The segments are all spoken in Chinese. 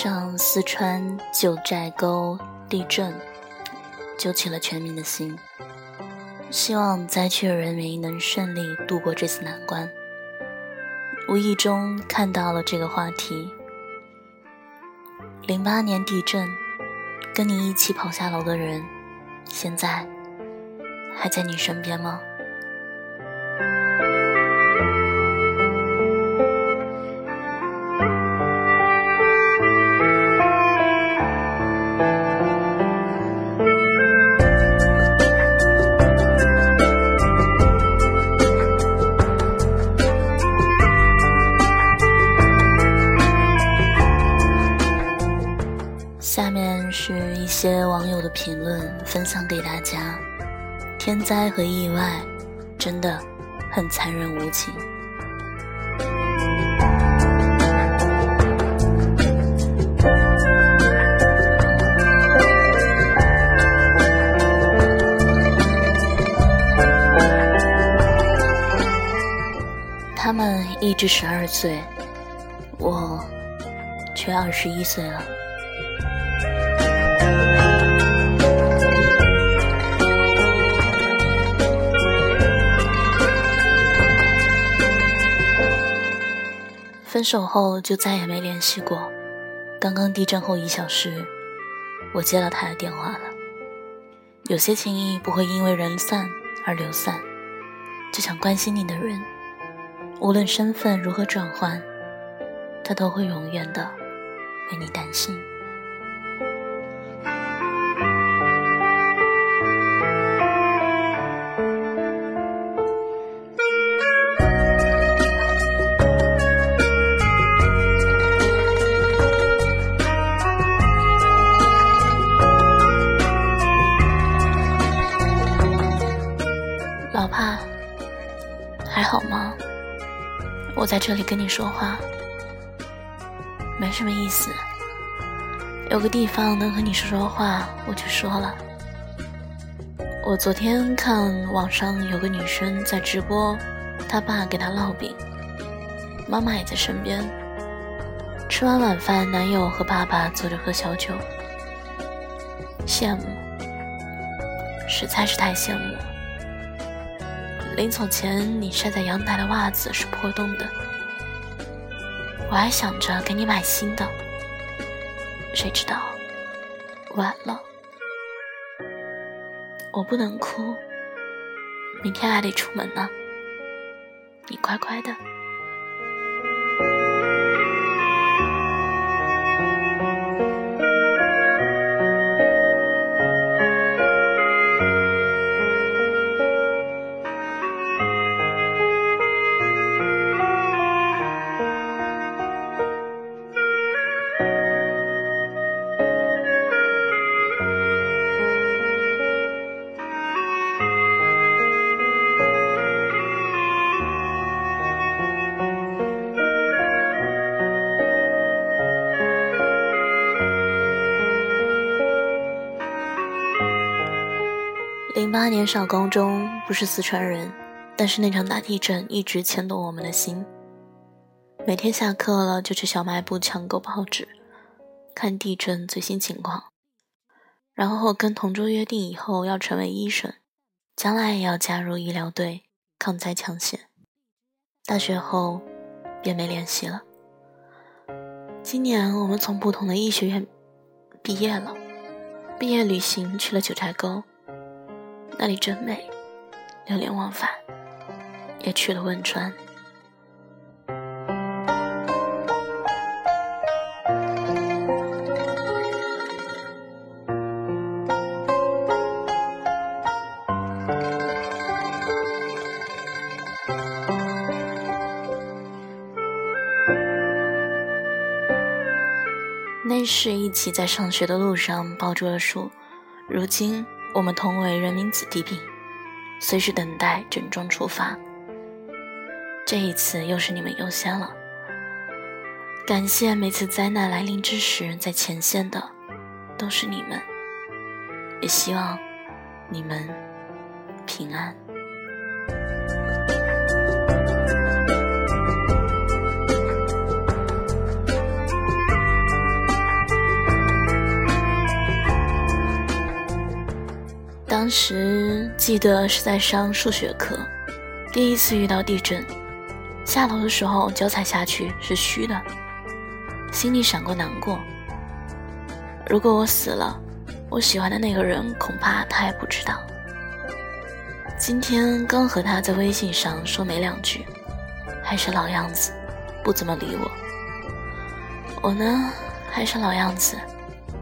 上，四川九寨沟地震，揪起了全民的心。希望灾区的人民能顺利度过这次难关。无意中看到了这个话题。零八年地震，跟你一起跑下楼的人，现在还在你身边吗？些网友的评论分享给大家：天灾和意外真的很残忍无情。他们一直十二岁，我却二十一岁了。分手后就再也没联系过。刚刚地震后一小时，我接到他的电话了。有些情谊不会因为人散而流散，就想关心你的人，无论身份如何转换，他都会永远的为你担心。在这里跟你说话，没什么意思。有个地方能和你说说话，我就说了。我昨天看网上有个女生在直播，她爸给她烙饼，妈妈也在身边。吃完晚饭，男友和爸爸坐着喝小酒，羡慕，实在是太羡慕。临走前，你晒在阳台的袜子是破洞的，我还想着给你买新的，谁知道晚了。我不能哭，明天还得出门呢，你乖乖的。八年上高中，不是四川人，但是那场大地震一直牵动我们的心。每天下课了就去小卖部抢购报纸，看地震最新情况，然后跟同桌约定以后要成为医生，将来也要加入医疗队抗灾抢险。大学后便没联系了。今年我们从不同的医学院毕业了，毕业旅行去了九寨沟。那里真美，流连忘返，也去了汶川。那时一起在上学的路上抱住了树，如今。我们同为人民子弟兵，随时等待整装出发。这一次又是你们优先了。感谢每次灾难来临之时在前线的，都是你们。也希望你们平安。当时记得是在上数学课，第一次遇到地震，下楼的时候脚踩下去是虚的，心里闪过难过。如果我死了，我喜欢的那个人恐怕他也不知道。今天刚和他在微信上说没两句，还是老样子，不怎么理我。我呢，还是老样子，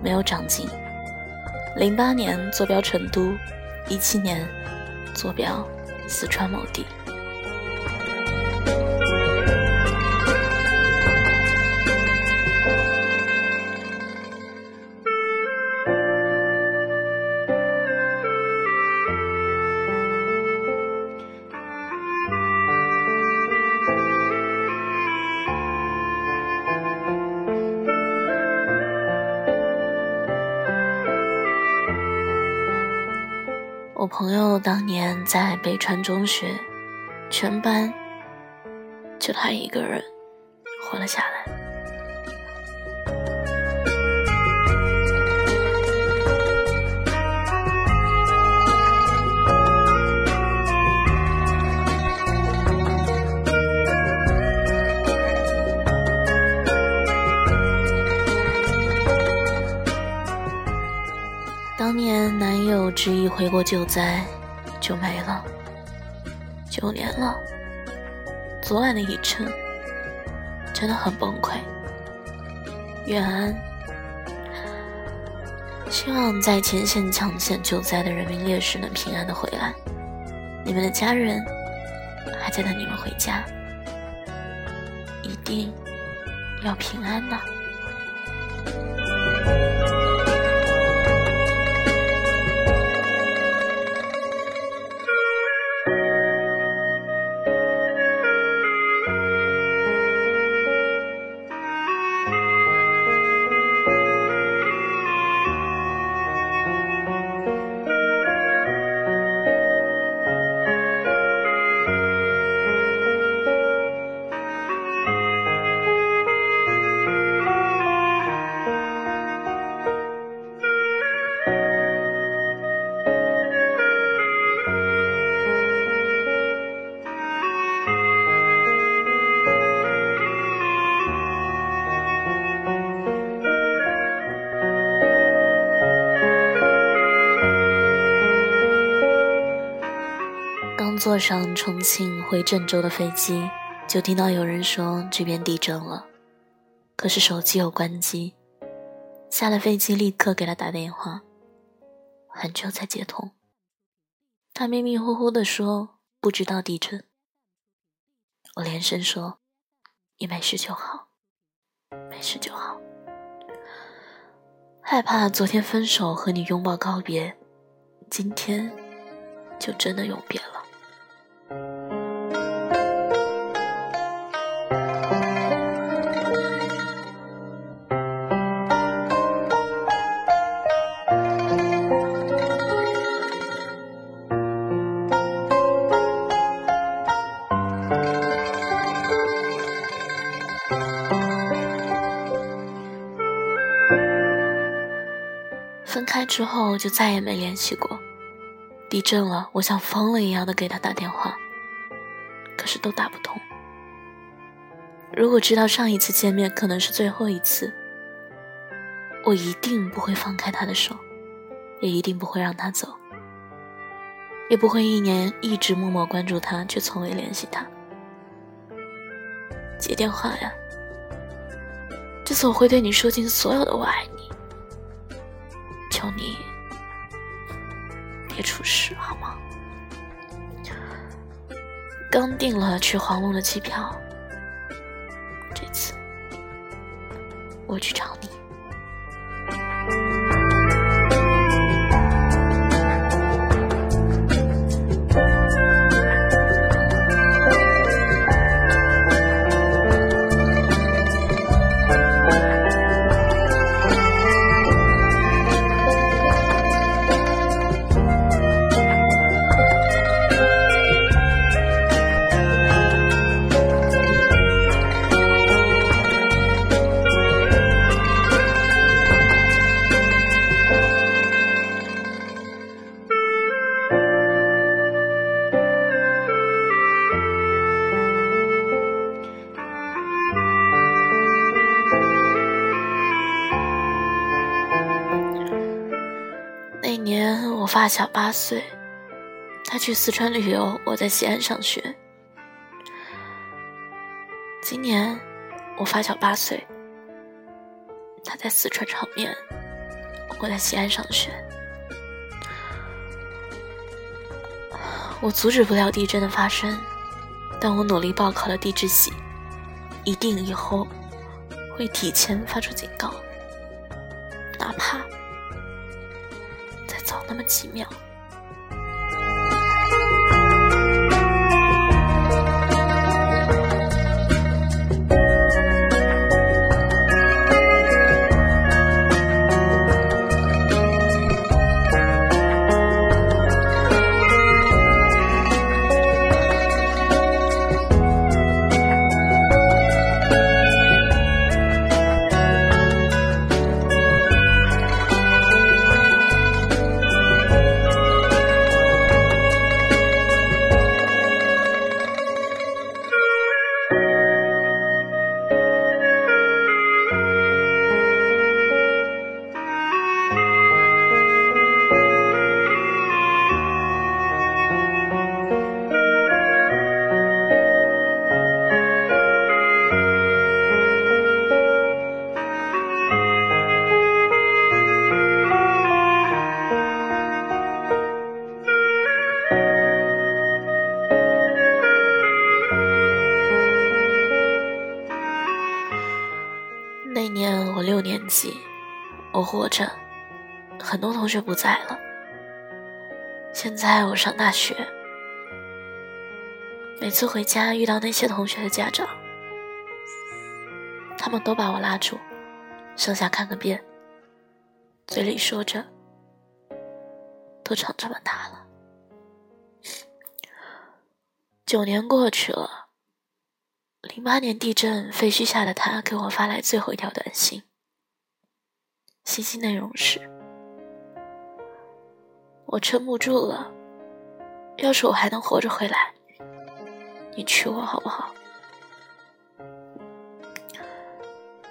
没有长进。零八年坐标成都，一七年坐标四川某地。我朋友当年在北川中学，全班就他一个人活了下来。当年男友执意回国救灾，就没了。九年了，昨晚的一程真的很崩溃。愿安，希望在前线抢险救灾的人民烈士能平安的回来。你们的家人还在等你们回家，一定要平安呐。坐上重庆回郑州的飞机，就听到有人说这边地震了，可是手机又关机。下了飞机立刻给他打电话，很久才接通。他迷迷糊糊的说不知道地震。我连声说你没事就好，没事就好。害怕昨天分手和你拥抱告别，今天就真的永别了。开之后就再也没联系过。地震了，我像疯了一样的给他打电话，可是都打不通。如果知道上一次见面可能是最后一次，我一定不会放开他的手，也一定不会让他走，也不会一年一直默默关注他却从未联系他。接电话呀！这次我会对你说尽所有的我爱你，求你。别出事好吗？刚订了去黄龙的机票，这次我去找你。那年我发小八岁，他去四川旅游，我在西安上学。今年我发小八岁，他在四川炒面，我在西安上学。我阻止不了地震的发生，但我努力报考了地质系，一定以后会提前发出警告，哪怕那么奇妙。年我六年级，我活着，很多同学不在了。现在我上大学，每次回家遇到那些同学的家长，他们都把我拉住，上下看个遍，嘴里说着：“都长这么大了。”九年过去了。零八年地震废墟下的他给我发来最后一条短信，信息内容是：“我撑不住了，要是我还能活着回来，你娶我好不好？”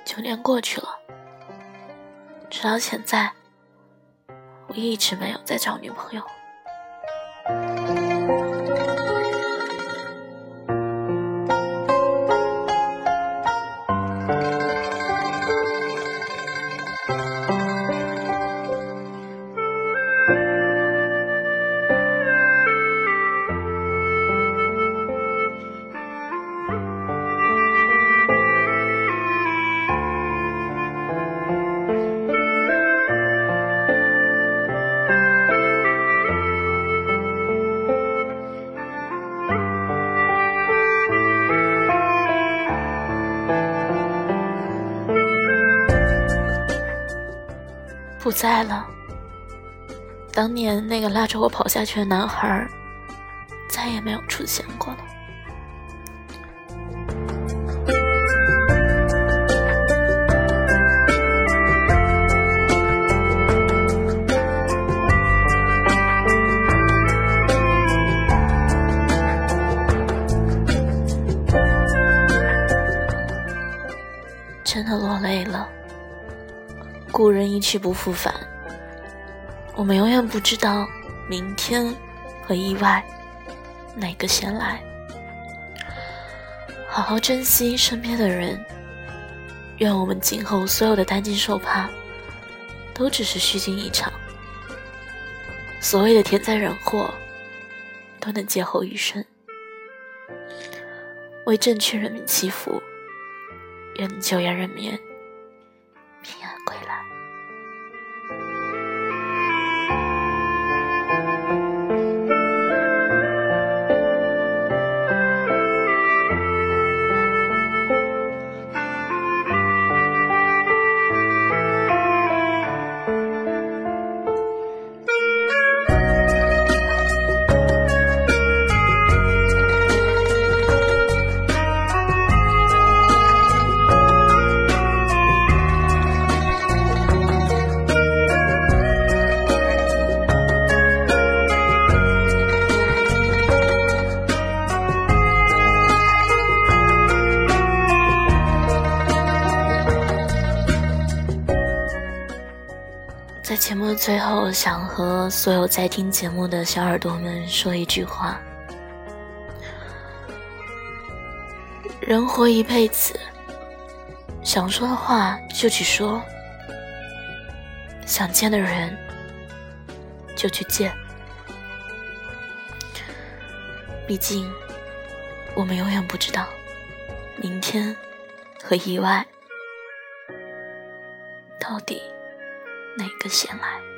九年过去了，直到现在，我一直没有再找女朋友。不在了。当年那个拉着我跑下去的男孩，再也没有出现过了。一去不复返，我们永远不知道明天和意外哪个先来。好好珍惜身边的人，愿我们今后所有的担惊受怕都只是虚惊一场。所谓的天灾人祸都能劫后余生。为政区人民祈福，愿九阳人民么最后想和所有在听节目的小耳朵们说一句话：人活一辈子，想说的话就去说，想见的人就去见。毕竟，我们永远不知道明天和意外到底哪个先来。